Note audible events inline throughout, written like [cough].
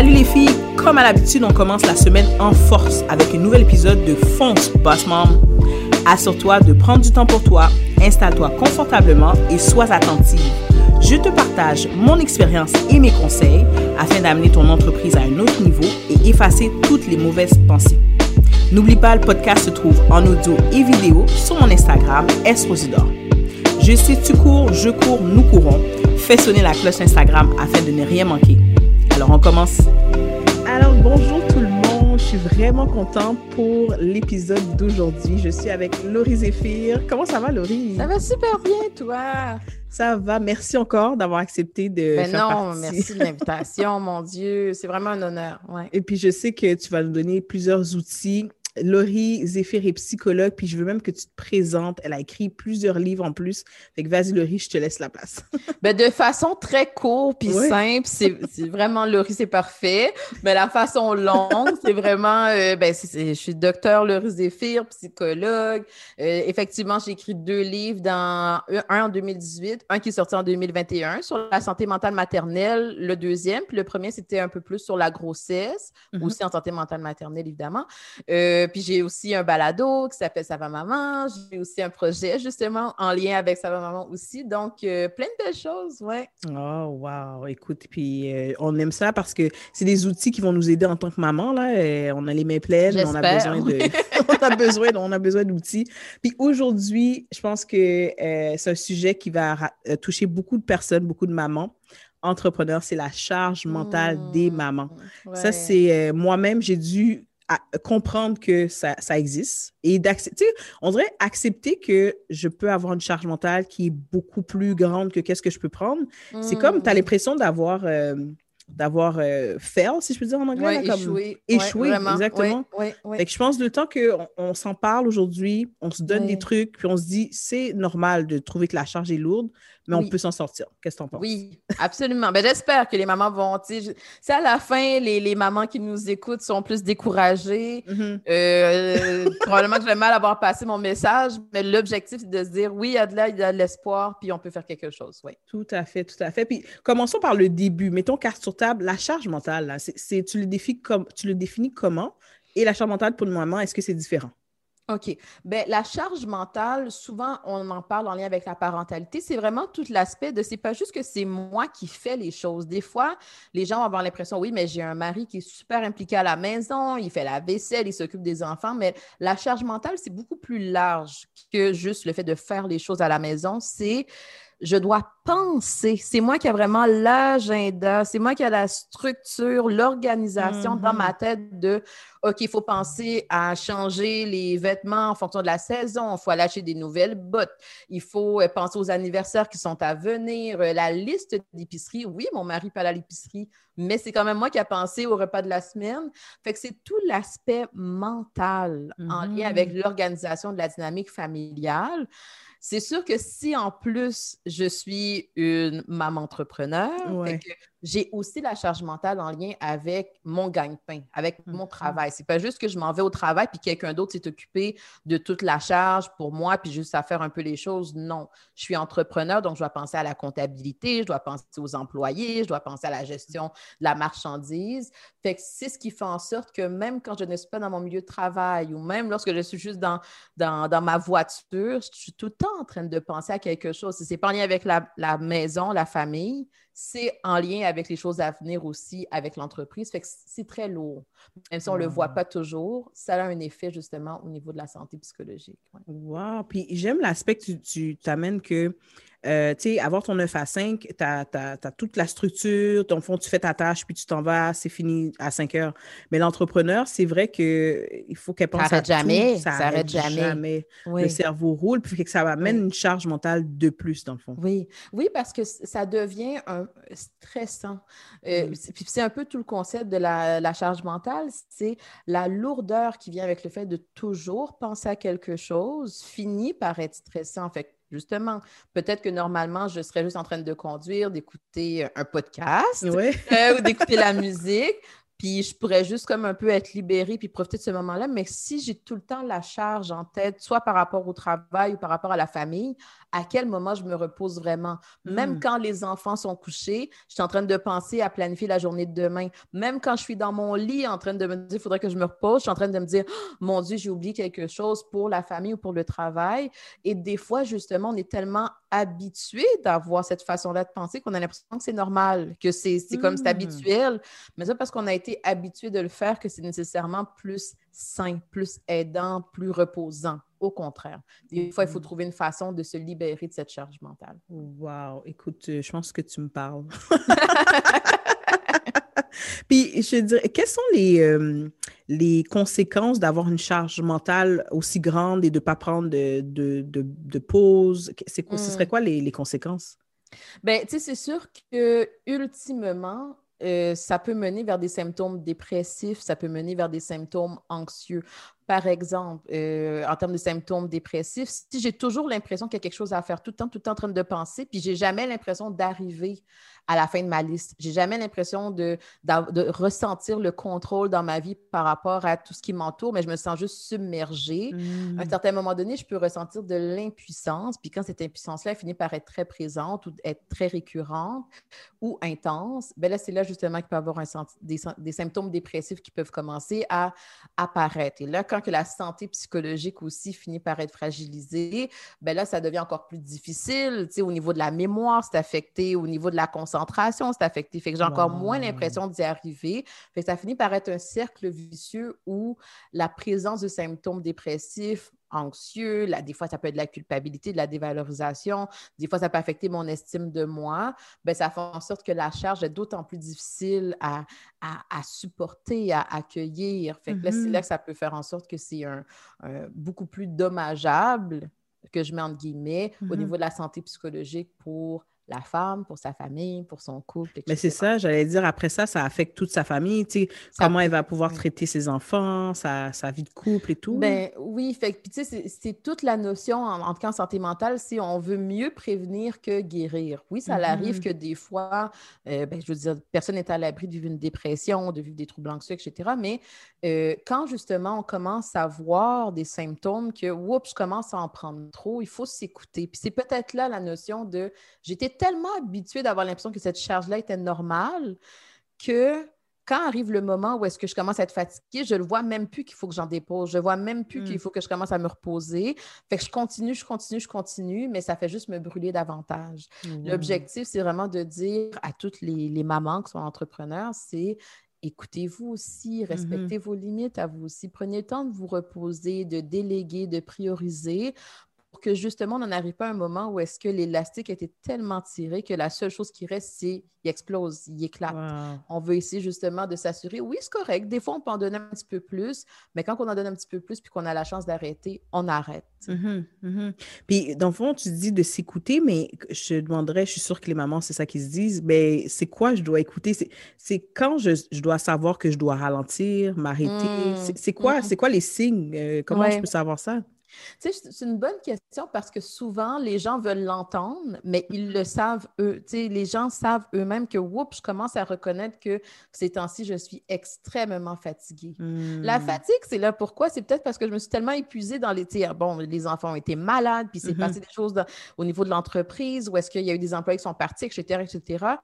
Salut les filles, comme à l'habitude, on commence la semaine en force avec un nouvel épisode de Fonce Boss Mom. Assure-toi de prendre du temps pour toi, installe-toi confortablement et sois attentive. Je te partage mon expérience et mes conseils afin d'amener ton entreprise à un autre niveau et effacer toutes les mauvaises pensées. N'oublie pas, le podcast se trouve en audio et vidéo sur mon Instagram, Esrosidor. Je sais, tu cours, je cours, nous courons. Fais sonner la cloche Instagram afin de ne rien manquer. Alors, on commence. Alors, bonjour tout le monde. Je suis vraiment contente pour l'épisode d'aujourd'hui. Je suis avec Laurie Zéphir. Comment ça va, Laurie? Ça va super bien, toi. Ça va. Merci encore d'avoir accepté de faire non, partie. merci de l'invitation, mon Dieu. C'est vraiment un honneur. Ouais. Et puis, je sais que tu vas nous donner plusieurs outils. Laurie Zéphir est psychologue, puis je veux même que tu te présentes. Elle a écrit plusieurs livres en plus. Fait que vas-y, Laurie, je te laisse la place. [laughs] Ben, de façon très courte puis Ouais. simple, c'est vraiment Laurie, c'est parfait. Mais la façon longue, c'est vraiment, euh, ben, je suis docteur Laurie Zéphir, psychologue. Euh, effectivement, j'ai écrit deux livres, dans, un en 2018, un qui est sorti en 2021 sur la santé mentale maternelle, le deuxième, puis le premier, c'était un peu plus sur la grossesse, Mhm. aussi en santé mentale maternelle, évidemment. Euh, puis j'ai aussi un balado qui s'appelle Ça va maman. J'ai aussi un projet, justement, en lien avec Ça va maman aussi. Donc, euh, plein de belles choses, ouais. Oh, wow. Écoute, puis euh, on aime ça parce que c'est des outils qui vont nous aider en tant que maman. Là. Euh, on a les mains pleines, on a besoin de, [laughs] on a besoin, on a besoin d'outils. Puis aujourd'hui, je pense que euh, c'est un sujet qui va euh, toucher beaucoup de personnes, beaucoup de mamans. Entrepreneurs, c'est la charge mentale des Mmh, mamans. Ça, c'est euh, moi-même, j'ai dû comprendre que ça, ça existe et d'accepter, on dirait accepter que je peux avoir une charge mentale qui est beaucoup plus grande que qu'est-ce que je peux prendre. C'est comme, tu as Mmh. l'impression d'avoir euh, d'avoir euh, fail, si je peux dire en anglais. Ouais, là, comme- échoué. échoué, Ouais, vraiment. exactement. Ouais. Fait que je pense le temps qu'on on, s'en parle aujourd'hui, on se donne des trucs, puis on se dit, c'est normal de trouver que la charge est lourde, mais on peut s'en sortir. Qu'est-ce que tu en penses? Oui, absolument. Ben, j'espère que les mamans vont, si à la fin, les, les mamans qui nous écoutent sont plus découragées, Mhm. euh, [laughs] probablement que je vais mal avoir passé mon message, mais l'objectif, c'est de se dire, oui, il y a de là, il y a de l'espoir, puis on peut faire quelque chose, oui. Tout à fait, tout à fait. Puis commençons par le début. Mettons carte sur table, la charge mentale, là, c'est, c'est- tu, le définis comme, tu le définis comment? Et la charge mentale pour une maman, est-ce que c'est différent? OK. Ben, la charge mentale, souvent, on en parle en lien avec la parentalité. C'est vraiment tout l'aspect de c'est pas juste que c'est moi qui fais les choses. Des fois, les gens vont avoir l'impression, oui, mais j'ai un mari qui est super impliqué à la maison, il fait la vaisselle, il s'occupe des enfants, mais la charge mentale, c'est beaucoup plus large que juste le fait de faire les choses à la maison. C'est je dois penser. C'est moi qui a vraiment l'agenda, c'est moi qui a la structure, l'organisation dans ma tête de OK, il faut penser à changer les vêtements en fonction de la saison, il faut aller acheter des nouvelles bottes, il faut euh, penser aux anniversaires qui sont à venir, euh, la liste d'épicerie. Oui, mon mari peut aller à l'épicerie, mais c'est quand même moi qui a pensé au repas de la semaine. Fait que c'est tout l'aspect mental en lien avec l'organisation de la dynamique familiale. C'est sûr que si en plus je suis une maman entrepreneur, Ouais. fait que j'ai aussi la charge mentale en lien avec mon gagne-pain, avec mon Mhm. travail. C'est pas juste que je m'en vais au travail puis quelqu'un d'autre s'est occupé de toute la charge pour moi puis juste à faire un peu les choses. Non, je suis entrepreneur donc je dois penser à la comptabilité, je dois penser aux employés, je dois penser à la gestion de la marchandise. Fait que c'est ce qui fait en sorte que même quand je ne suis pas dans mon milieu de travail ou même lorsque je suis juste dans, dans, dans ma voiture, je suis tout le temps en train de penser à quelque chose. Si c'est pas en lien avec la, la maison, la famille, c'est en lien avec les choses à venir aussi avec l'entreprise. Fait que c'est très lourd. Même si on ne le voit pas toujours, ça a un effet justement au niveau de la santé psychologique. Ouais. Wow! Puis j'aime l'aspect que tu, tu t'amènes que, euh, tu sais, avoir ton 9 à 5, tu as, toute la structure, ton fond, tu fais ta tâche, puis tu t'en vas, c'est fini à 5 heures. Mais l'entrepreneur, c'est vrai qu'il faut qu'elle pense à arrête tout, jamais, ça ça arrête arrête jamais. Le Oui. cerveau roule, puis que ça amène Oui. une charge mentale de plus, dans le fond. Oui, oui, parce que ça devient un stressant. Euh, Mm. c'est- Puis c'est un peu tout le concept de la, la charge mentale, c'est la lourdeur qui vient avec le fait de toujours penser à quelque chose finit par être stressant. Fait justement, peut-être que normalement, je serais juste en train de conduire, d'écouter un podcast euh, ou d'écouter la [laughs] musique. Puis je pourrais juste comme un peu être libérée puis profiter de ce moment-là. Mais si j'ai tout le temps la charge en tête, soit par rapport au travail ou par rapport à la famille, à quel moment je me repose vraiment? Même hmm. quand les enfants sont couchés, je suis en train de penser à planifier la journée de demain. Même quand je suis dans mon lit en train de me dire, il faudrait que je me repose, je suis en train de me dire, oh, mon Dieu, j'ai oublié quelque chose pour la famille ou pour le travail. Et des fois, justement, on est tellement habitué d'avoir cette façon-là de penser qu'on a l'impression que c'est normal, que c'est comme c'est hmm. habituel. Mais ça, parce qu'on a été habitué de le faire, que c'est nécessairement plus sain, plus aidant, plus reposant. Au contraire. Des fois, il faut hmm. trouver une façon de se libérer de cette charge mentale. Wow! Écoute, euh, je pense que tu me parles. [laughs] Puis, je dirais, quelles sont les, euh, les conséquences d'avoir une charge mentale aussi grande et de ne pas prendre de, de, de, pause? C'est, Ce serait hmm. quoi les, les conséquences? Bien, tu sais, c'est sûr que ultimement, euh, ça peut mener vers des symptômes dépressifs, ça peut mener vers des symptômes anxieux. Par exemple, euh, en termes de symptômes dépressifs, si j'ai toujours l'impression qu'il y a quelque chose à faire tout le temps, tout le temps en train de penser, puis j'ai jamais l'impression d'arriver à la fin de ma liste. J'ai jamais l'impression de, de, ressentir le contrôle dans ma vie par rapport à tout ce qui m'entoure, mais je me sens juste submergée. À un certain moment donné, je peux ressentir de l'impuissance. Puis quand cette impuissance-là finit par être très présente ou être très récurrente ou intense, bien là, c'est là justement qu'il peut y avoir un, des, des, symptômes dépressifs qui peuvent commencer à apparaître. Et là, quand que la santé psychologique aussi finit par être fragilisée, bien là, ça devient encore plus difficile. Tu sais, au niveau de la mémoire, c'est affecté, au niveau de la concentration, concentration, c'est affecté. Fait que j'ai encore moins l'impression d'y arriver. Fait que ça finit par être un cercle vicieux où la présence de symptômes dépressifs, anxieux, là, des fois ça peut être de la culpabilité, de la dévalorisation, des fois ça peut affecter mon estime de moi, ben ça fait en sorte que la charge est d'autant plus difficile à, à, supporter, à accueillir. Fait que là, c'est mm-hmm. là que ça peut faire en sorte que c'est un, beaucoup plus dommageable que je mets entre guillemets au mm-hmm. niveau de la santé psychologique pour la femme, pour sa famille, pour son couple. Mais c'est ça, j'allais dire, après ça, ça affecte toute sa famille, tu sais, comment elle va pouvoir traiter ses enfants, sa, vie de couple et tout. Ben oui, fait tu sais, c'est toute la notion, en, tout cas en santé mentale, si on veut mieux prévenir que guérir. Oui, ça arrive mm-hmm. que des fois, euh, ben, je veux dire, personne n'est à l'abri de vivre une dépression, de vivre des troubles anxieux, etc. Mais euh, quand justement on commence à voir des symptômes que, oups, je commence à en prendre trop, il faut s'écouter. Puis c'est peut-être là la notion de, j'étais tellement habituée d'avoir l'impression que cette charge-là était normale que quand arrive le moment où est-ce que je commence à être fatiguée, je ne vois même plus qu'il faut que j'en dépose. Je ne vois même plus qu'il mm. faut que je commence à me reposer. Fait que je continue, je continue, je continue, mais ça fait juste me brûler davantage. Mm. L'objectif, c'est vraiment de dire à toutes les, les mamans qui sont entrepreneurs, c'est écoutez-vous aussi, mm-hmm. respectez vos limites à vous aussi. Prenez le temps de vous reposer, de déléguer, de prioriser pour que justement on n'en arrive pas à un moment où est-ce que l'élastique été tellement tiré que la seule chose qui reste, c'est il explose, il éclate. On veut essayer justement de s'assurer, oui, c'est correct, des fois on peut en donner un petit peu plus, mais quand on en donne un petit peu plus puis qu'on a la chance d'arrêter, on arrête. Mm-hmm, mm-hmm. Puis dans le fond, tu dis de s'écouter, mais je demanderais, je suis sûre que les mamans, c'est ça qu'ils se disent, mais c'est quoi je dois écouter? C'est quand je, dois savoir que je dois ralentir, m'arrêter? Mm. C'est quoi, mm-hmm. quoi les signes? Euh, comment je peux savoir ça? C'est une bonne question parce que souvent, les gens veulent l'entendre, mais ils le savent eux. les gens savent eux-mêmes que, oups, je commence à reconnaître que ces temps-ci, je suis extrêmement fatiguée. La hmm. fatigue, c'est là pourquoi? C'est peut-être parce que je me suis tellement épuisée dans les... Bon, les enfants ont été malades, puis c'est mm-hmm. passé des choses au niveau de l'entreprise, ou est-ce qu'il y a eu des employés qui sont partis, etc., etc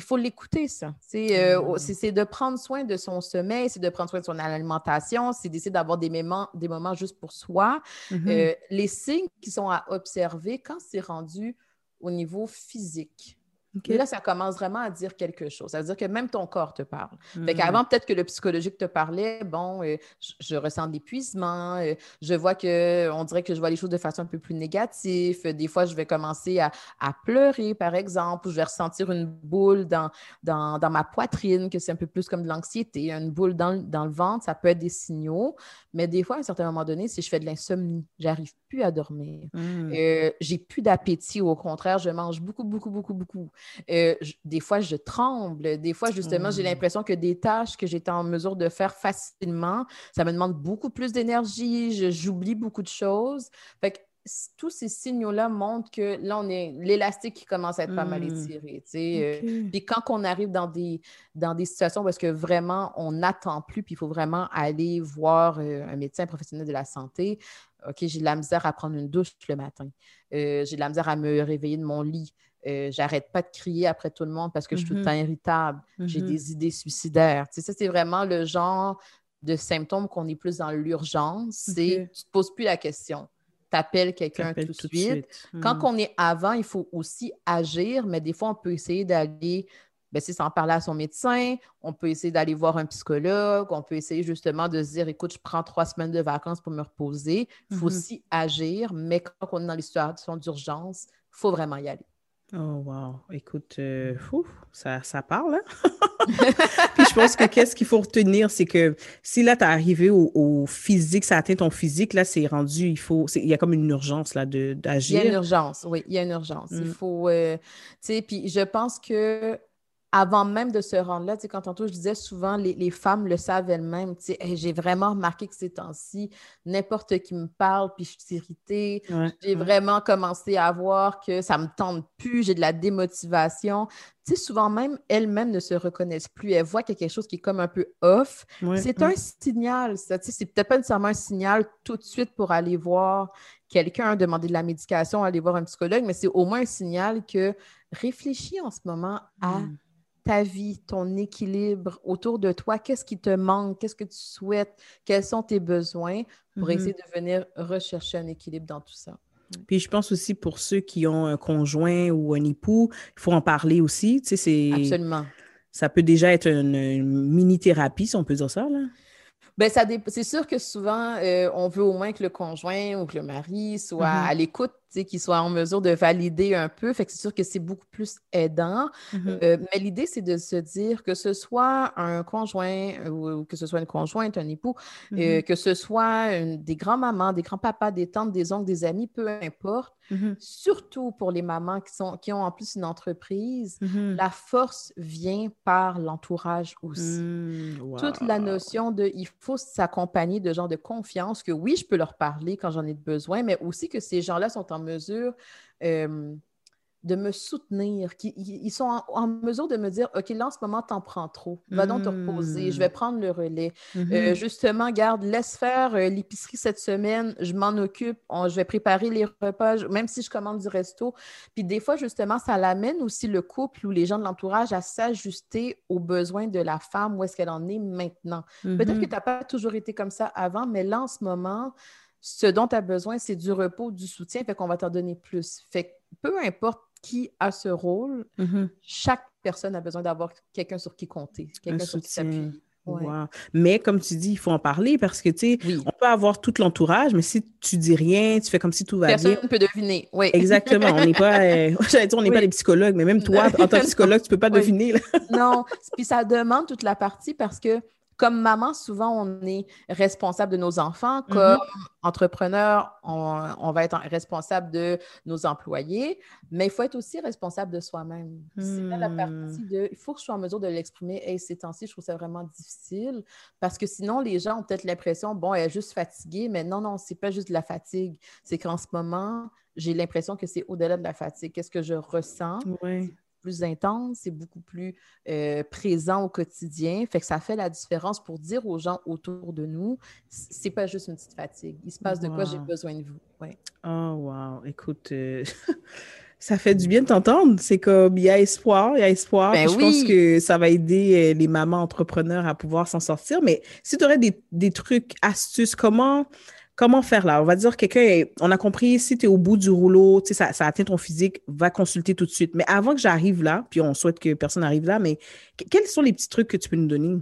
il faut l'écouter, ça. Euh, mmh. C'est de prendre soin de son sommeil, c'est de prendre soin de son alimentation, c'est d'essayer d'avoir des moments, des moments juste pour soi. Mmh euh, les signes qui sont à observer quand c'est rendu au niveau physique. Là, ça commence vraiment à dire quelque chose. Ça veut dire que même ton corps te parle. Avant, peut-être que le psychologique te parlait, bon, euh, je, ressens de l'épuisement, euh, je vois que, on dirait que je vois les choses de façon un peu plus négative. Des fois, je vais commencer à, pleurer, par exemple, ou je vais ressentir une boule dans, dans, ma poitrine, que c'est un peu plus comme de l'anxiété, une boule dans, le ventre, ça peut être des signaux. Mais des fois, à un certain moment donné, si je fais de l'insomnie, j'arrive plus à dormir, mmh. euh, j'ai plus d'appétit, au contraire, je mange beaucoup, beaucoup, beaucoup, beaucoup. Euh, des fois, je tremble. Des fois, justement, j'ai mmh. l'impression que des tâches que j'étais en mesure de faire facilement, ça me demande beaucoup plus d'énergie. J'oublie beaucoup de choses. Fait tous ces signaux-là montrent que là, on est l'élastique qui commence à être pas mal hmm. étiré. Euh. puis quand on arrive dans des, dans des situations parce que vraiment, on n'attend plus, puis il faut vraiment aller voir euh, un médecin professionnel de la santé. OK, j'ai de la misère à prendre une douche le matin. Euh, j'ai de la misère à me réveiller de mon lit. J'arrête pas de crier après tout le monde parce que je suis tout le mm-hmm. temps irritable. J'ai mm-hmm. des idées suicidaires. ça, c'est vraiment le genre de symptômes qu'on est plus dans l'urgence. C'est tu te poses plus la question t'appelles quelqu'un tout, de suite. Quand hmm. on est avant, il faut aussi agir, mais des fois, on peut essayer d'aller, ben, c'est sans parler à son médecin, on peut essayer d'aller voir un psychologue, on peut essayer justement de se dire, écoute, je prends trois semaines de vacances pour me reposer. Il faut aussi agir, mais quand on est dans les situations d'urgence, il faut vraiment y aller. Oh, wow. Écoute, euh, ça, ça parle, hein? [laughs] Puis je pense que qu'est-ce qu'il faut retenir, c'est que si là, tu es arrivé au, physique, ça atteint ton physique, là, c'est rendu, il faut, il y a comme une urgence, là, d'agir. Il y a une urgence, oui, il y a une urgence. Il mm. faut, euh, tu sais, puis je pense que avant même de se rendre là, tu sais, quand tantôt je disais souvent, les, femmes le savent elles-mêmes, tu sais, j'ai vraiment remarqué que ces temps-ci, n'importe qui me parle, puis je suis irritée, j'ai vraiment commencé à voir que ça me tente plus, j'ai de la démotivation. Tu sais, souvent même, elles-mêmes ne se reconnaissent plus, elles voient qu'il y a quelque chose qui est comme un peu off. c'est un signal, ça, tu sais, c'est peut-être pas nécessairement un signal tout de suite pour aller voir quelqu'un, demander de la médication, aller voir un psychologue, mais c'est au moins un signal que réfléchis en ce moment à... Mm ta vie, ton équilibre autour de toi, qu'est-ce qui te manque, qu'est-ce que tu souhaites, quels sont tes besoins pour mm-hmm. essayer de venir rechercher un équilibre dans tout ça? Puis je pense aussi pour ceux qui ont un conjoint ou un époux, il faut en parler aussi. Tu sais, Absolument. Ça peut déjà être une, mini-thérapie, si on peut dire ça. Là. Bien, c'est sûr que souvent, euh, on veut au moins que le conjoint ou que le mari soit mm-hmm. à l'écoute qu'il soit en mesure de valider un peu. Fait que c'est sûr que c'est beaucoup plus aidant. Mm-hmm. Euh, mais l'idée, c'est de se dire que ce soit un conjoint ou, que ce soit une conjointe, un époux, euh, mm-hmm. que ce soit des grands-mamans, des grands-papas, des tantes, des oncles, des amis, peu importe. Mm-hmm. Surtout pour les mamans qui, sont, qui ont en plus une entreprise, la force vient par l'entourage aussi. Mm, Toute la notion de il faut s'accompagner de gens de confiance, que oui, je peux leur parler quand j'en ai besoin, mais aussi que ces gens-là sont en mesure euh, de me soutenir, qui, ils sont en, mesure de me dire, OK, là, en ce moment, t'en prends trop. Va donc te reposer. Je vais prendre le relais. Mm-hmm. Euh, justement, garde, laisse faire euh, l'épicerie cette semaine. Je m'en occupe. je vais préparer les repas, même si je commande du resto. Puis des fois, justement, ça l'amène aussi le couple ou les gens de l'entourage à s'ajuster aux besoins de la femme, où est-ce qu'elle en est maintenant. Peut-être que mm-hmm. tu n'as pas toujours été comme ça avant, mais là, en ce moment, ce dont tu as besoin, c'est du repos, du soutien, fait qu'on va t'en donner plus. Fait que peu importe qui a ce rôle, mm-hmm. chaque personne a besoin d'avoir quelqu'un sur qui compter, quelqu'un sur qui s'appuyer. Mais comme tu dis, il faut en parler parce que, tu sais, on peut avoir tout l'entourage, mais si tu dis rien, tu fais comme si tout va bien. Personne ne peut deviner, oui. Exactement. On n'est pas, [laughs] euh, [laughs] on n'est pas des psychologues, mais même toi, en tant que [laughs] psychologue, tu ne peux pas deviner. non, puis ça demande toute la partie parce que comme maman, souvent, on est responsable de nos enfants. Mm-hmm. Comme entrepreneur, on, va être responsable de nos employés, mais il faut être aussi responsable de soi-même. C'est là la mm. partie de. Il faut que je sois en mesure de l'exprimer. Hey, ces temps-ci, je trouve ça vraiment difficile parce que sinon, les gens ont peut-être l'impression, bon, elle est juste fatiguée, mais non, non, c'est pas juste de la fatigue. C'est qu'en ce moment, j'ai l'impression que c'est au-delà de la fatigue. Qu'est-ce que je ressens? Oui plus intense, c'est beaucoup plus euh, présent au quotidien. Fait que ça fait la différence pour dire aux gens autour de nous, c'est pas juste une petite fatigue. Il se passe de quoi j'ai besoin de vous. Ouais. Oh, wow. Écoute, euh, [laughs] ça fait du bien de t'entendre. C'est comme, il y a espoir, il y a espoir. Ben je pense que ça va aider euh, les mamans entrepreneurs à pouvoir s'en sortir. Mais si tu aurais des, des trucs, astuces, comment Comment faire là? On va dire quelqu'un, on a compris, si tu es au bout du rouleau, ça, ça atteint ton physique, va consulter tout de suite. Mais avant que j'arrive là, puis on souhaite que personne n'arrive là, mais quels sont les petits trucs que tu peux nous donner?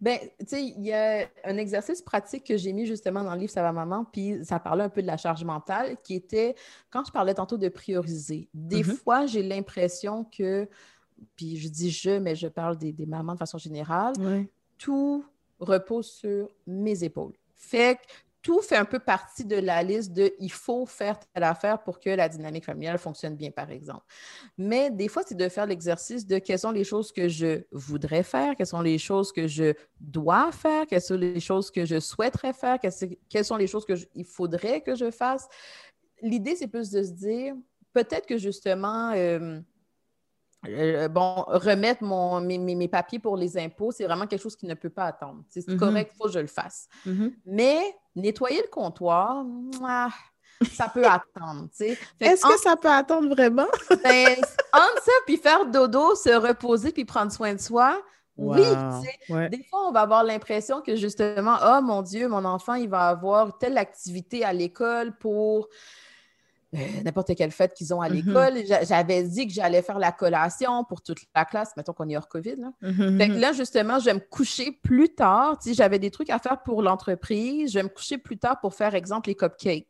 Bien, tu sais, il y a un exercice pratique que j'ai mis justement dans le livre Ça va maman, puis ça parlait un peu de la charge mentale, qui était, quand je parlais tantôt de prioriser, des mm-hmm. fois, j'ai l'impression que, puis je dis je, mais je parle des, mamans de façon générale, tout repose sur mes épaules. Fait que tout fait un peu partie de la liste de il faut faire telle affaire pour que la dynamique familiale fonctionne bien, par exemple. Mais des fois, c'est de faire l'exercice de quelles sont les choses que je voudrais faire, quelles sont les choses que je dois faire, quelles sont les choses que je souhaiterais faire, quelles sont les choses qu'il faudrait que je fasse. l'idée, c'est plus de se dire, peut-être que justement, euh, euh, bon, remettre mon, mes, papiers pour les impôts, c'est vraiment quelque chose qui ne peut pas attendre. C'est mm-hmm. correct, il faut que je le fasse. Mm-hmm. Mais nettoyer le comptoir, ça peut [laughs] attendre. Est-ce que ça peut attendre vraiment? [laughs] ben, entre ça, puis faire dodo, se reposer, puis prendre soin de soi, Oui, des fois, on va avoir l'impression que justement, oh mon Dieu, mon enfant, il va avoir telle activité à l'école pour euh, n'importe quelle fête qu'ils ont à mm-hmm. l'école. J'avais dit que j'allais faire la collation pour toute la classe, mettons qu'on est hors COVID. Là. Mm-hmm. là, justement, je vais me coucher plus tard. J'avais des trucs à faire pour l'entreprise. Je vais me coucher plus tard pour faire, exemple, les cupcakes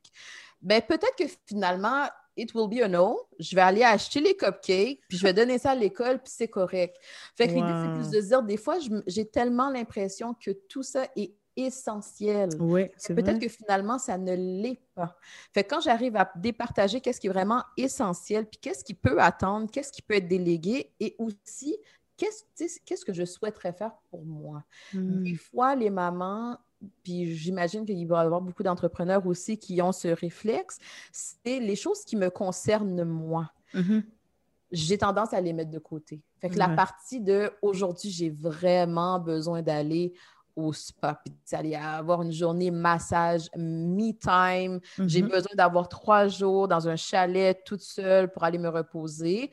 ben peut-être que finalement, it will be a no. Je vais aller acheter les cupcakes, puis je vais donner ça à l'école, puis c'est correct. Fait que l'idée, c'est plus de dire, des fois, j'ai tellement l'impression que tout ça est essentiel. Oui, Peut-être que finalement, ça ne l'est pas. Fait que quand j'arrive à départager qu'est-ce qui est vraiment essentiel, puis qu'est-ce qui peut attendre, qu'est-ce qui peut être délégué, et aussi, qu'est-ce que je souhaiterais faire pour moi? Des hmm. fois, les mamans puis j'imagine qu'il va y avoir beaucoup d'entrepreneurs aussi qui ont ce réflexe, c'est les choses qui me concernent moi. Mm-hmm. J'ai tendance à les mettre de côté. Fait que la partie de aujourd'hui, j'ai vraiment besoin d'aller au spa, puis d'aller avoir une journée massage, me-time. J'ai mm-hmm. besoin d'avoir trois jours dans un chalet toute seule pour aller me reposer.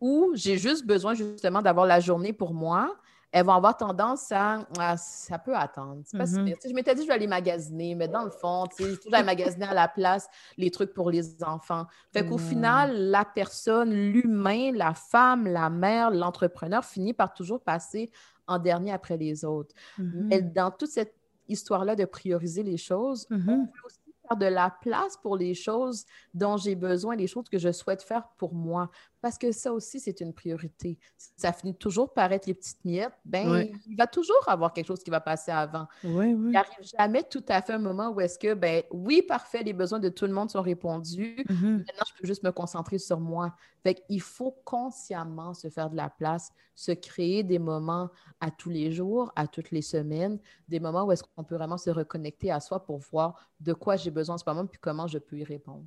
Ou j'ai juste besoin justement d'avoir la journée pour moi elles vont avoir tendance à, ça peut attendre. Mm-hmm. Je m'étais dit je vais aller magasiner, mais dans le fond, il faut aller magasiner à la place les trucs pour les enfants. Fait qu'au mm. final, la personne, l'humain, la femme, la mère, l'entrepreneur finit par toujours passer en dernier après les autres. Mais mm-hmm. dans toute cette histoire-là de prioriser les choses, on mm-hmm. peut aussi faire de la place pour les choses dont j'ai besoin, les choses que je souhaite faire pour moi parce que ça aussi, c'est une priorité. Ça finit toujours par être les petites miettes, ben, il va toujours avoir quelque chose qui va passer avant. il n'arrive jamais tout à fait un moment où est-ce que, ben, oui, parfait, les besoins de tout le monde sont répondus. Mm-hmm. Maintenant, je peux juste me concentrer sur moi. Fait il faut consciemment se faire de la place, se créer des moments à tous les jours, à toutes les semaines, des moments où est-ce qu'on peut vraiment se reconnecter à soi pour voir de quoi j'ai besoin en ce moment, puis comment je peux y répondre.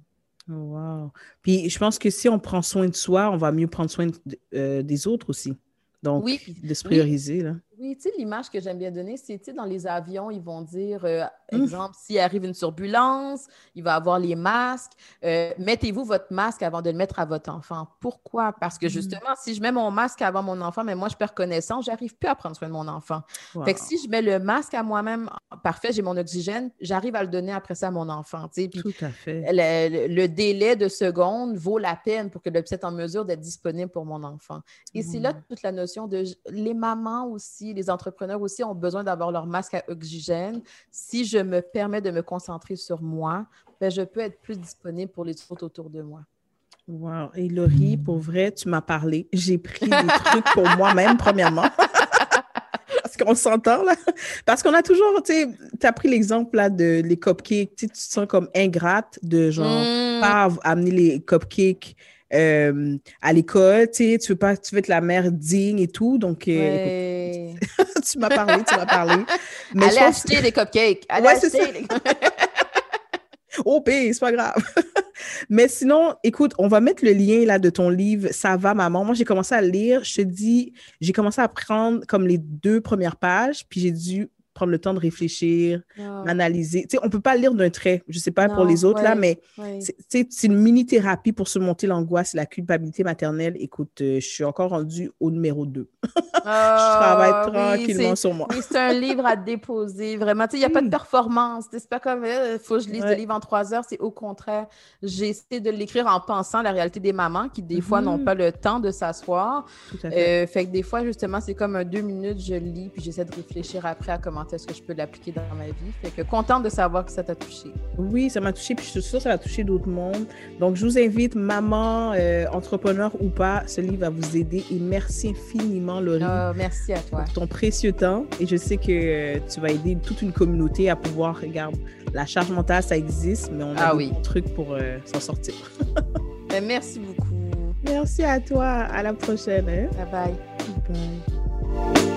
Wow. Puis je pense que si on prend soin de soi, on va mieux prendre soin euh, des autres aussi. Donc, de se prioriser. Là. Oui, tu sais, l'image que j'aime bien donner, c'est, tu sais, dans les avions, ils vont dire, euh, mmh. exemple, s'il arrive une turbulence, il va avoir les masques. Euh, mettez-vous votre masque avant de le mettre à votre enfant. Pourquoi? Parce que mmh. justement, si je mets mon masque avant mon enfant, mais moi, je perds connaissance, j'arrive plus à prendre soin de mon enfant. Fait que si je mets le masque à moi-même, parfait, j'ai mon oxygène, j'arrive à le donner après ça à mon enfant. Tu sais, Tout à fait. Le, délai de secondes vaut la peine pour que le puisse en mesure d'être disponible pour mon enfant. Et c'est là mmh. toute la notion de les mamans aussi les entrepreneurs aussi ont besoin d'avoir leur masque à oxygène. Si je me permets de me concentrer sur moi, ben, je peux être plus disponible pour les autres autour de moi. Wow. Et Laurie, pour vrai, tu m'as parlé. J'ai pris des trucs pour moi-même, premièrement. [laughs] Parce qu'on s'entend, là. Parce qu'on a toujours, tu sais, tu as pris l'exemple, là, de les cupcakes. Tu te sens comme ingrate de, genre, mm. pas amener les cupcakes euh, à l'école, tu sais, tu veux pas, tu veux être la mère digne et tout, donc euh, [laughs] tu m'as parlé, tu m'as parlé. Mais Allez acheter des cupcakes. Allez ouais, acheter des... [laughs] oh, c'est pas grave. [laughs] Mais sinon, écoute, on va mettre le lien là de ton livre Ça va, maman. Moi, j'ai commencé à lire. Je te dis, j'ai commencé à prendre comme les deux premières pages, puis j'ai dû prendre le temps de réfléchir, ah. analyser. Tu sais, on peut pas lire d'un trait. Je sais pas pour les autres, là, mais c'est une mini-thérapie pour surmonter l'angoisse et la culpabilité maternelle. Écoute, euh, je suis encore rendue au numéro 2. [laughs] je travaille ah, tranquillement sur moi. c'est un livre à déposer. Vraiment, tu sais, il n'y a pas de performance. C'est pas comme, il euh, faut que je lise le livre en trois heures. C'est au contraire. J'ai essayé de l'écrire en pensant à la réalité des mamans qui, des fois, n'ont mm-hmm. pas le temps de s'asseoir. Fait. Euh, fait que des fois, justement, c'est comme un deux minutes, je lis, puis j'essaie de réfléchir après à comment est-ce que je peux l'appliquer dans ma vie? Fait que contente de savoir que ça t'a touché. Oui, ça m'a touché, puis je suis sûre que ça va toucher d'autres mondes. Donc, je vous invite, maman, euh, entrepreneur ou pas, ce livre va vous aider. Et merci infiniment, Laurie. Oh, merci à toi. Pour ton précieux temps. Et je sais que euh, tu vas aider toute une communauté à pouvoir, regarde, la charge mentale, ça existe, mais on a ah, des trucs pour euh, s'en sortir. [laughs] Ben, merci beaucoup. Merci à toi. À la prochaine. Hein. Bye bye. Bye.